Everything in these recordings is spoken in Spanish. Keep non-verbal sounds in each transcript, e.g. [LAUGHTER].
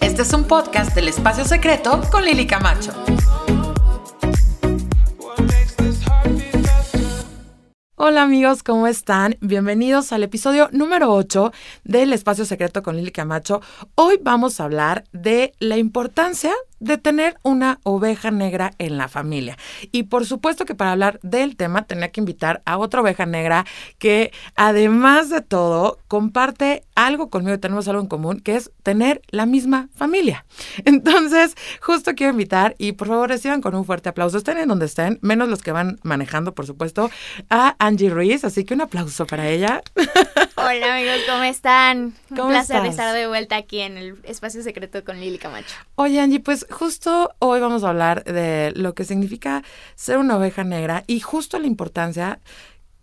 Este es un podcast del Espacio Secreto con Lili Camacho. Hola amigos, ¿cómo están? Bienvenidos al episodio número 8 del Espacio Secreto con Lili Camacho. Hoy vamos a hablar de la importancia de tener una oveja negra en la familia. Y por supuesto que para hablar del tema tenía que invitar a otra oveja negra que además de todo comparte algo conmigo, tenemos algo en común, que es tener la misma familia. [LAUGHS] Entonces, justo quiero invitar y por favor reciban con un fuerte aplauso, estén en donde estén, menos los que van manejando, por supuesto, a Angie Ruiz, así que un aplauso para ella. [LAUGHS] Hola amigos, ¿cómo están? Un placer estar de vuelta aquí en el espacio secreto con Lili Camacho. Oye Angie, pues justo hoy vamos a hablar de lo que significa ser una oveja negra y justo la importancia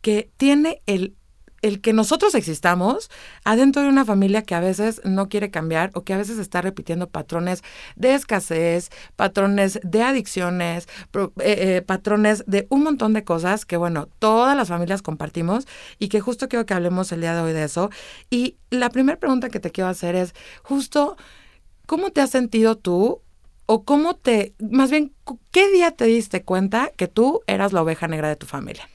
que tiene el el que nosotros existamos adentro de una familia que a veces no quiere cambiar o que a veces está repitiendo patrones de escasez, patrones de adicciones, eh, eh, patrones de un montón de cosas que, bueno, todas las familias compartimos y que justo quiero que hablemos el día de hoy de eso. Y la primera pregunta que te quiero hacer es, justo, ¿cómo te has sentido tú o cómo te, más bien, qué día te diste cuenta que tú eras la oveja negra de tu familia?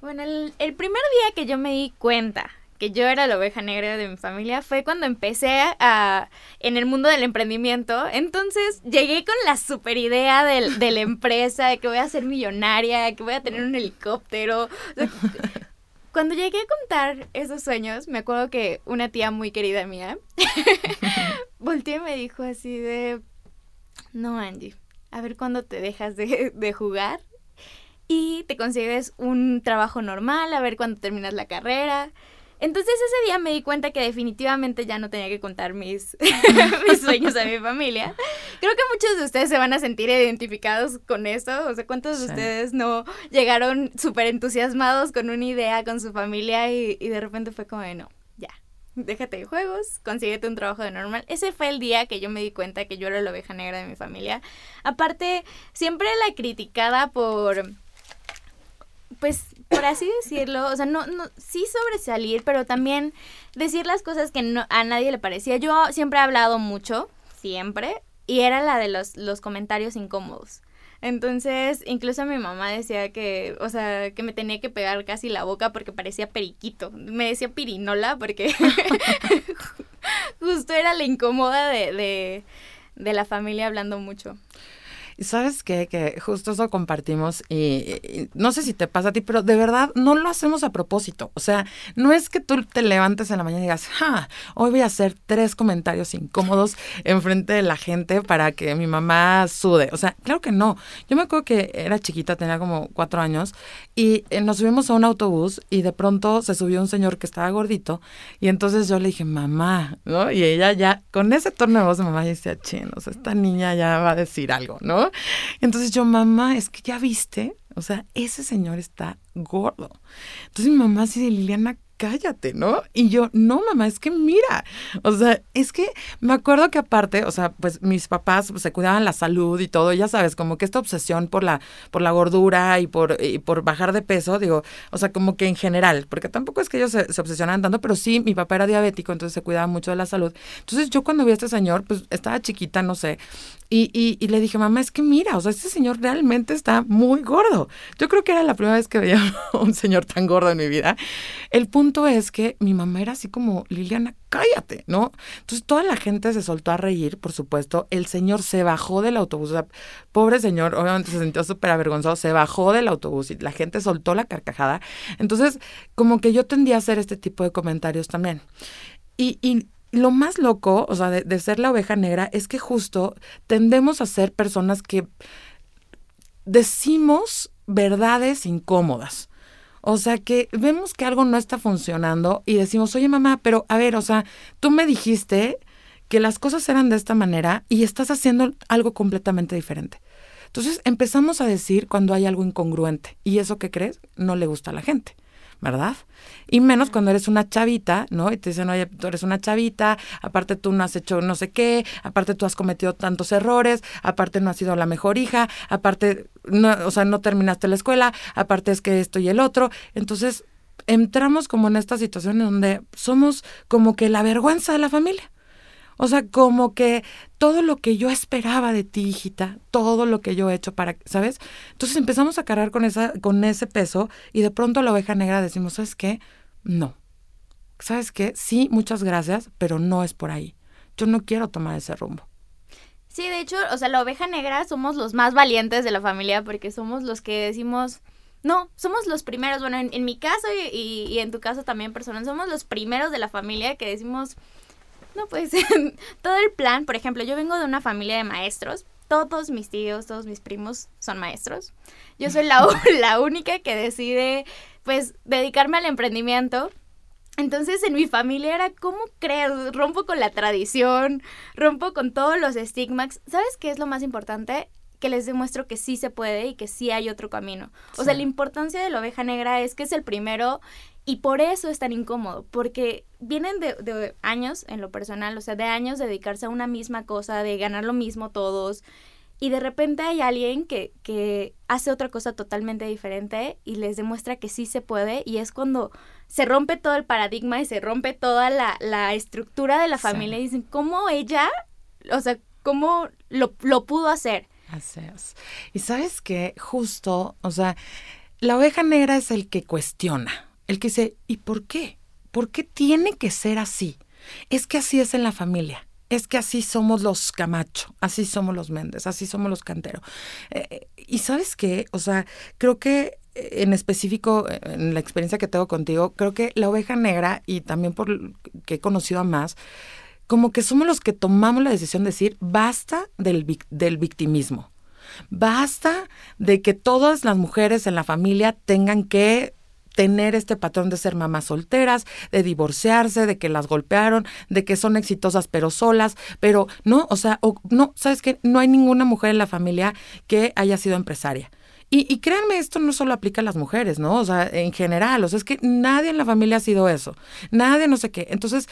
Bueno, el, primer día que yo me di cuenta que yo era la oveja negra de mi familia fue cuando empecé a, en el mundo del emprendimiento. Entonces llegué con la super idea de la empresa, de que voy a ser millonaria, que voy a tener un helicóptero. [LAUGHS] Cuando llegué a contar esos sueños, me acuerdo que una tía muy querida mía [LAUGHS] volteó y me dijo así de, no, Angie, a ver cuándo te dejas [LAUGHS] de, jugar y te consigues un trabajo normal, a ver cuándo terminas la carrera. Entonces ese día me di cuenta que definitivamente ya no tenía que contar mis, [LAUGHS] mis sueños a mi familia. Creo que muchos de ustedes se van a sentir identificados con eso. O sea, ¿cuántos de ustedes no llegaron súper entusiasmados con una idea con su familia y, y de repente fue como, no, déjate de juegos, consíguete un trabajo de normal. Ese fue el día que yo me di cuenta que yo era la oveja negra de mi familia. Aparte, siempre la criticada por pues por así decirlo, o sea, no, no, sí sobresalir, pero también decir las cosas que no, a nadie le parecía. Yo siempre he hablado mucho, siempre, y era la de los, los comentarios incómodos. Entonces, incluso mi mamá decía que, o sea, que me tenía que pegar casi la boca porque parecía periquito. Me decía pirinola porque [LAUGHS] [LAUGHS] justo era la incómoda de, de, de la familia hablando mucho. Sabes qué, que justo eso compartimos y, no sé si te pasa a ti, pero de verdad no lo hacemos a propósito. O sea, no es que tú te levantes en la mañana y digas, ja, hoy voy a hacer tres comentarios incómodos enfrente de la gente para que mi mamá sude. O sea, claro que no. Yo me acuerdo que era chiquita, tenía como cuatro años y eh, nos subimos a un autobús y de pronto se subió un señor que estaba gordito y entonces yo le dije, mamá, ¿no? Y ella ya, con ese tono de voz de mamá, decía, chinos, esta niña ya va a decir algo, ¿no? Entonces yo, mamá, es que ya viste, o sea, ese señor está gordo. Entonces mi mamá así de Liliana, cállate, ¿no? Y yo, no, mamá, es que mira, o sea, es que me acuerdo que aparte, o sea, pues mis papás pues, se cuidaban la salud y todo, ya sabes, como que esta obsesión por la, por la gordura y por, por bajar de peso, digo, o sea, como que en general, porque tampoco es que ellos se, se obsesionaran tanto, pero sí, mi papá era diabético, entonces se cuidaba mucho de la salud. Entonces yo cuando vi a este señor, pues estaba chiquita, no sé, y, y, y, le dije, mamá, es que mira, o sea, este señor realmente está muy gordo. Yo creo que era la primera vez que veía [LAUGHS] un señor tan gordo en mi vida. El punto es que mi mamá era así como, Liliana, cállate, ¿no? Entonces toda la gente se soltó a reír, por supuesto. El señor se bajó del autobús. O sea, pobre señor, obviamente se sintió súper avergonzado, se bajó del autobús y la gente soltó la carcajada. Entonces, como que yo tendía a hacer este tipo de comentarios también. Y lo más loco, o sea, de, ser la oveja negra, es que justo tendemos a ser personas que decimos verdades incómodas. O sea, que vemos que algo no está funcionando y decimos, oye mamá, pero a ver, o sea, tú me dijiste que las cosas eran de esta manera y estás haciendo algo completamente diferente. Entonces empezamos a decir cuando hay algo incongruente y eso que crees no le gusta a la gente. ¿Verdad? Y menos cuando eres una chavita, ¿no? Y te dicen, oye, tú eres una chavita, aparte tú no has hecho no sé qué, aparte tú has cometido tantos errores, aparte no has sido la mejor hija, aparte, no, o sea, no terminaste la escuela, aparte es que esto y el otro. Entonces, entramos como en esta situación en donde somos como que la vergüenza de la familia. O sea, como que todo lo que yo esperaba de ti, hijita, todo lo que yo he hecho para, ¿sabes? Entonces empezamos a cargar con, esa, con ese peso y de pronto la oveja negra decimos, ¿sabes qué? No. ¿Sabes qué? Sí, muchas gracias, pero no es por ahí. Yo no quiero tomar ese rumbo. Sí, de hecho, o sea, la oveja negra somos los más valientes de la familia porque somos los que decimos, no, somos los primeros, bueno, en, mi caso y, y, en tu caso también personal, somos los primeros de la familia que decimos, no, pues [LAUGHS] todo el plan, por ejemplo, yo vengo de una familia de maestros, todos mis tíos, todos mis primos son maestros. Yo soy la, [LAUGHS] la única que decide, pues, dedicarme al emprendimiento. Entonces en mi familia era, ¿cómo crees? Rompo con la tradición, rompo con todos los estigmas. ¿Sabes qué es lo más importante? Que les demuestro que sí se puede y que sí hay otro camino. O sea, la importancia de la oveja negra es que es el primero y por eso es tan incómodo, porque vienen de, años en lo personal, o sea, de años de dedicarse a una misma cosa, de ganar lo mismo todos, y de repente hay alguien que, que hace otra cosa totalmente diferente y les demuestra que sí se puede, y es cuando se rompe todo el paradigma y se rompe toda la, estructura de la familia y dicen, ¿cómo ella, o sea, cómo lo, lo pudo hacer? Así es. Y sabes que justo, o sea, la oveja negra es el que cuestiona el que dice, ¿y por qué? ¿Por qué tiene que ser así? Es que así es en la familia. Es que así somos los Camacho, así somos los Méndez, así somos los Cantero. Eh, y sabes qué, o sea, creo que eh, en específico, en la experiencia que tengo contigo, creo que la oveja negra, y también por que he conocido a más, como que somos los que tomamos la decisión de decir, basta del, del victimismo. Basta de que todas las mujeres en la familia tengan que tener este patrón de ser mamás solteras, de divorciarse, de que las golpearon, de que son exitosas pero solas, pero no, o sea, no, sabes que no hay ninguna mujer en la familia que haya sido empresaria. Y, y, créanme, esto no solo aplica a las mujeres, ¿no? O sea, en general, o sea, es que nadie en la familia ha sido eso, nadie no sé qué. Entonces,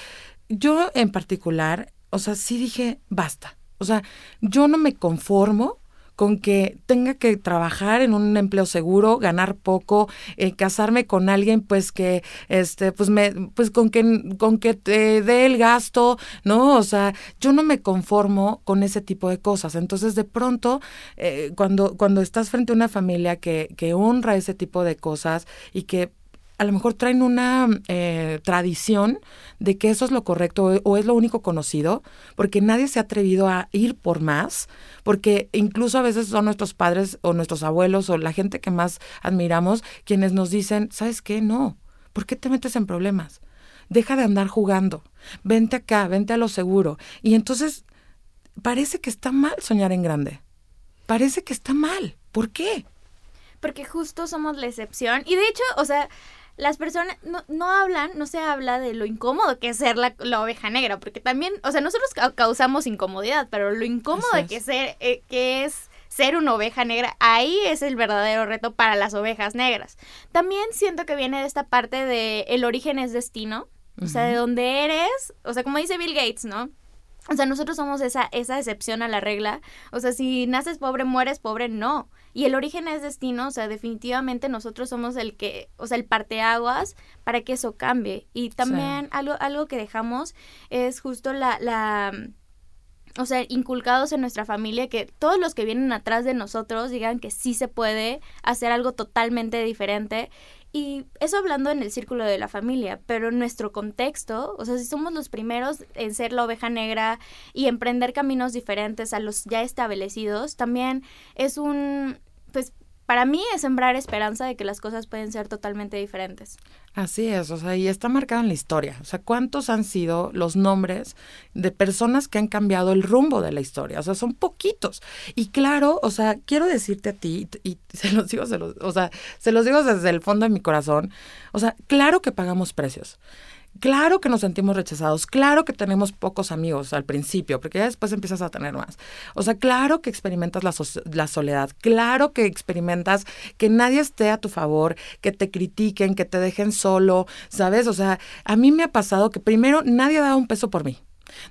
yo en particular, o sea, sí dije, basta. O sea, yo no me conformo con que tenga que trabajar en un empleo seguro, ganar poco, eh, casarme con alguien pues que este pues me pues con que con que te dé el gasto, ¿no? O sea, yo no me conformo con ese tipo de cosas. Entonces, de pronto eh, cuando cuando estás frente a una familia que que honra ese tipo de cosas y que a lo mejor traen una eh, tradición de que eso es lo correcto o, es lo único conocido, porque nadie se ha atrevido a ir por más, porque incluso a veces son nuestros padres o nuestros abuelos o la gente que más admiramos quienes nos dicen, ¿sabes qué? No, ¿por qué te metes en problemas? Deja de andar jugando, vente acá, vente a lo seguro. Y entonces parece que está mal soñar en grande, parece que está mal. ¿Por qué? Porque justo somos la excepción. Y de hecho, o sea, las personas no, no, hablan, no se habla de lo incómodo que es ser la, oveja negra, porque también, o sea, nosotros causamos incomodidad, pero lo incómodo que, ser, eh, que es ser una oveja negra, ahí es el verdadero reto para las ovejas negras. También siento que viene de esta parte de el origen es destino, o sea, de donde eres, o sea, como dice Bill Gates, ¿no? O sea, nosotros somos esa, esa excepción a la regla. O sea, si naces pobre, mueres pobre, no. Y el origen es destino, o sea, definitivamente nosotros somos el que, o sea, el parteaguas para que eso cambie. Y también algo, algo que dejamos es justo la, la, o sea, inculcados en nuestra familia, que todos los que vienen atrás de nosotros digan que sí se puede hacer algo totalmente diferente y eso hablando en el círculo de la familia, pero en nuestro contexto, o sea, si somos los primeros en ser la oveja negra y emprender caminos diferentes a los ya establecidos, también es un, pues para mí es sembrar esperanza de que las cosas pueden ser totalmente diferentes. Así es, o sea, y está marcado en la historia. O sea, ¿cuántos han sido los nombres de personas que han cambiado el rumbo de la historia? O sea, son poquitos. Y claro, o sea, quiero decirte a ti, y se los digo, o sea, se los digo desde el fondo de mi corazón, o sea, claro que pagamos precios. Claro que nos sentimos rechazados, claro que tenemos pocos amigos al principio, porque ya después empiezas a tener más. O sea, claro que experimentas la, la, soledad, claro que experimentas que nadie esté a tu favor, que te critiquen, que te dejen solo, ¿sabes? O sea, a mí me ha pasado que primero nadie da un peso por mí.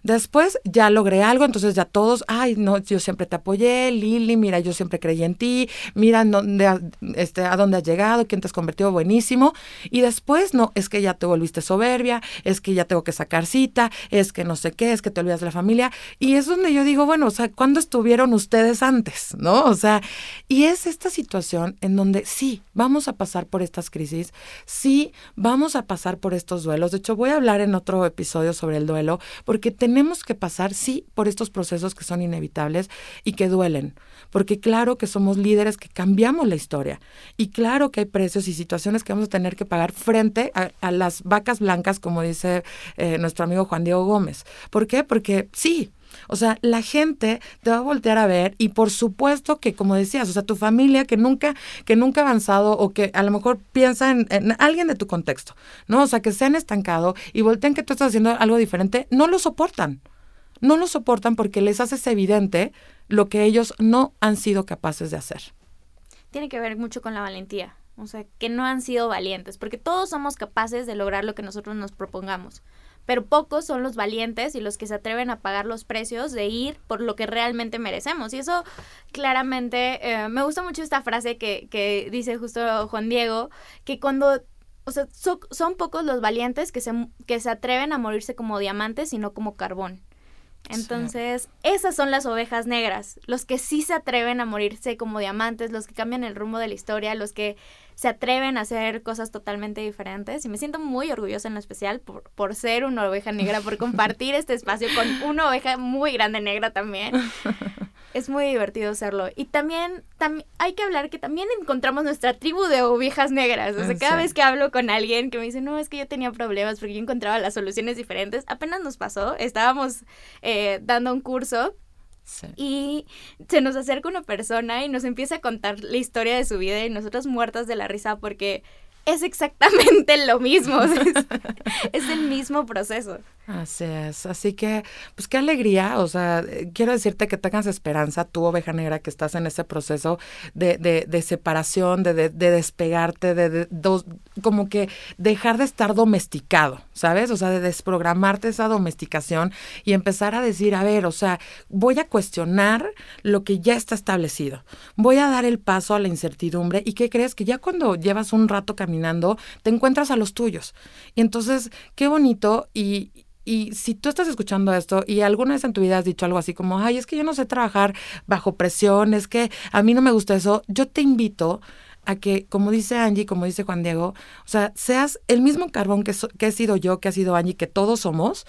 Después ya logré algo, entonces ya todos, ay, no, yo siempre te apoyé, Lili, mira, yo siempre creí en ti, mira dónde, este, a dónde has llegado, quién te has convertido, buenísimo. Y después, no, es que ya te volviste soberbia, es que ya tengo que sacar cita, es que no sé qué, es que te olvidas de la familia. Y es donde yo digo, bueno, o sea, ¿cuándo estuvieron ustedes antes? ¿No? O sea, y es esta situación en donde sí, vamos a pasar por estas crisis, sí, vamos a pasar por estos duelos. De hecho, voy a hablar en otro episodio sobre el duelo, porque tenemos que pasar, sí, por estos procesos que son inevitables y que duelen. Porque claro que somos líderes que cambiamos la historia. Y claro que hay precios y situaciones que vamos a tener que pagar frente a, las vacas blancas, como dice eh, nuestro amigo Juan Diego Gómez. ¿Por qué? Porque sí, o sea, la gente te va a voltear a ver y por supuesto que, como decías, o sea, tu familia que nunca, que nunca ha avanzado o que a lo mejor piensa en, alguien de tu contexto, ¿no? O sea, que se han estancado y voltean que tú estás haciendo algo diferente, no lo soportan. No lo soportan porque les haces evidente lo que ellos no han sido capaces de hacer. Tiene que ver mucho con la valentía. O sea, que no han sido valientes, porque todos somos capaces de lograr lo que nosotros nos propongamos pero pocos son los valientes y los que se atreven a pagar los precios de ir por lo que realmente merecemos. Y eso claramente, eh, me gusta mucho esta frase que, que dice justo Juan Diego, que cuando o sea, son pocos los valientes que se, que se atreven a morirse como diamantes y no como carbón. Entonces, esas son las ovejas negras, los que sí se atreven a morirse como diamantes, los que cambian el rumbo de la historia, los que se atreven a hacer cosas totalmente diferentes. Y me siento muy orgullosa en lo especial por, por ser una oveja negra, por compartir este espacio con una oveja muy grande negra también. [LAUGHS] es muy divertido hacerlo. Y también, hay que hablar que también encontramos nuestra tribu de ovejas negras. O sea, cada vez que hablo con alguien que me dice, no, es que yo tenía problemas porque yo encontraba las soluciones diferentes, apenas nos pasó, estábamos eh, dando un curso Y se nos acerca una persona y nos empieza a contar la historia de su vida y nosotros muertas de la risa porque es exactamente lo mismo. [LAUGHS] es, el mismo proceso. Así es. Así que, pues qué alegría. O sea, quiero decirte que tengas esperanza, tú, oveja negra, que estás en ese proceso de, de, de separación, de, de, despegarte, de, como que dejar de estar domesticado, ¿sabes? O sea, de desprogramarte esa domesticación y empezar a decir, a ver, o sea, voy a cuestionar lo que ya está establecido. Voy a dar el paso a la incertidumbre. ¿Y qué crees? Que ya cuando llevas un rato caminando, te encuentras a los tuyos. Y entonces, qué bonito y, y si tú estás escuchando esto y alguna vez en tu vida has dicho algo así como, ay, es que yo no sé trabajar bajo presión, es que a mí no me gusta eso, yo te invito a que, como dice Angie, como dice Juan Diego, o sea, seas el mismo carbón que, que he sido yo, que ha sido Angie, que todos somos,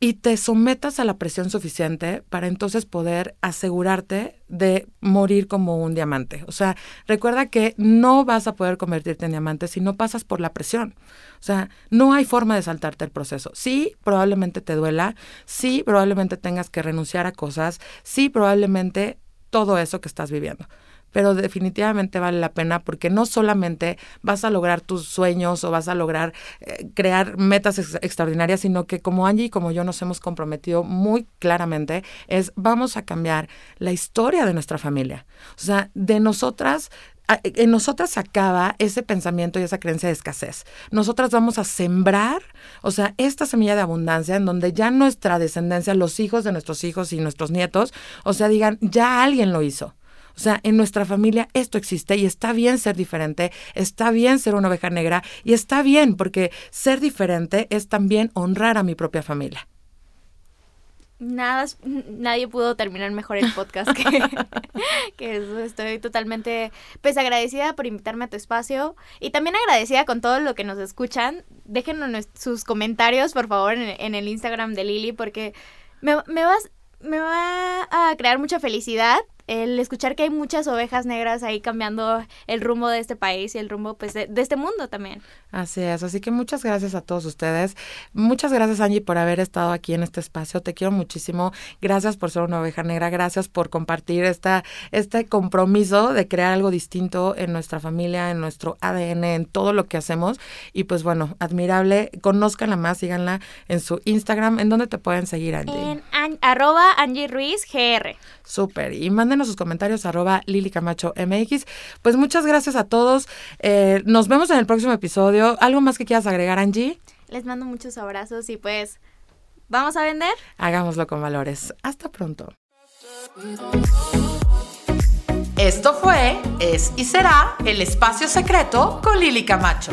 y te sometas a la presión suficiente para entonces poder asegurarte de morir como un diamante. O sea, recuerda que no vas a poder convertirte en diamante si no pasas por la presión. O sea, no hay forma de saltarte el proceso. Sí, probablemente te duela, sí, probablemente tengas que renunciar a cosas, sí, probablemente todo eso que estás viviendo pero definitivamente vale la pena porque no solamente vas a lograr tus sueños o vas a lograr eh, crear metas extraordinarias, sino que como Angie y como yo nos hemos comprometido muy claramente, es vamos a cambiar la historia de nuestra familia. O sea, de nosotras en nosotras acaba ese pensamiento y esa creencia de escasez. Nosotras vamos a sembrar, o sea, esta semilla de abundancia en donde ya nuestra descendencia, los hijos de nuestros hijos y nuestros nietos, o sea, digan, ya alguien lo hizo. O sea, en nuestra familia esto existe y está bien ser diferente, está bien ser una oveja negra y está bien porque ser diferente es también honrar a mi propia familia. Nada, nadie pudo terminar mejor el podcast que, [LAUGHS] que eso. Estoy totalmente pues agradecida por invitarme a tu espacio y también agradecida con todo lo que nos escuchan. Déjenos sus comentarios, por favor, en, el Instagram de Lili porque me, me, vas, me va a crear mucha felicidad el escuchar que hay muchas ovejas negras ahí cambiando el rumbo de este país y el rumbo pues de, este mundo también. Así es, así que muchas gracias a todos ustedes. Muchas gracias Angie por haber estado aquí en este espacio. Te quiero muchísimo. Gracias por ser una oveja negra. Gracias por compartir esta, este compromiso de crear algo distinto en nuestra familia, en nuestro ADN, en todo lo que hacemos. Y pues bueno, admirable. Conózcanla más, síganla en su Instagram. ¿En dónde te pueden seguir, Angie? En arroba Angie Ruiz GR. Súper. Y mándenos sus comentarios arroba Lili Camacho MX. Pues muchas gracias a todos. Eh, nos vemos en el próximo episodio. ¿Algo más que quieras agregar, Angie? Les mando muchos abrazos y pues ¿Vamos a vender? Hagámoslo con valores. Hasta pronto. Esto fue, es y será el espacio secreto con Lili Camacho.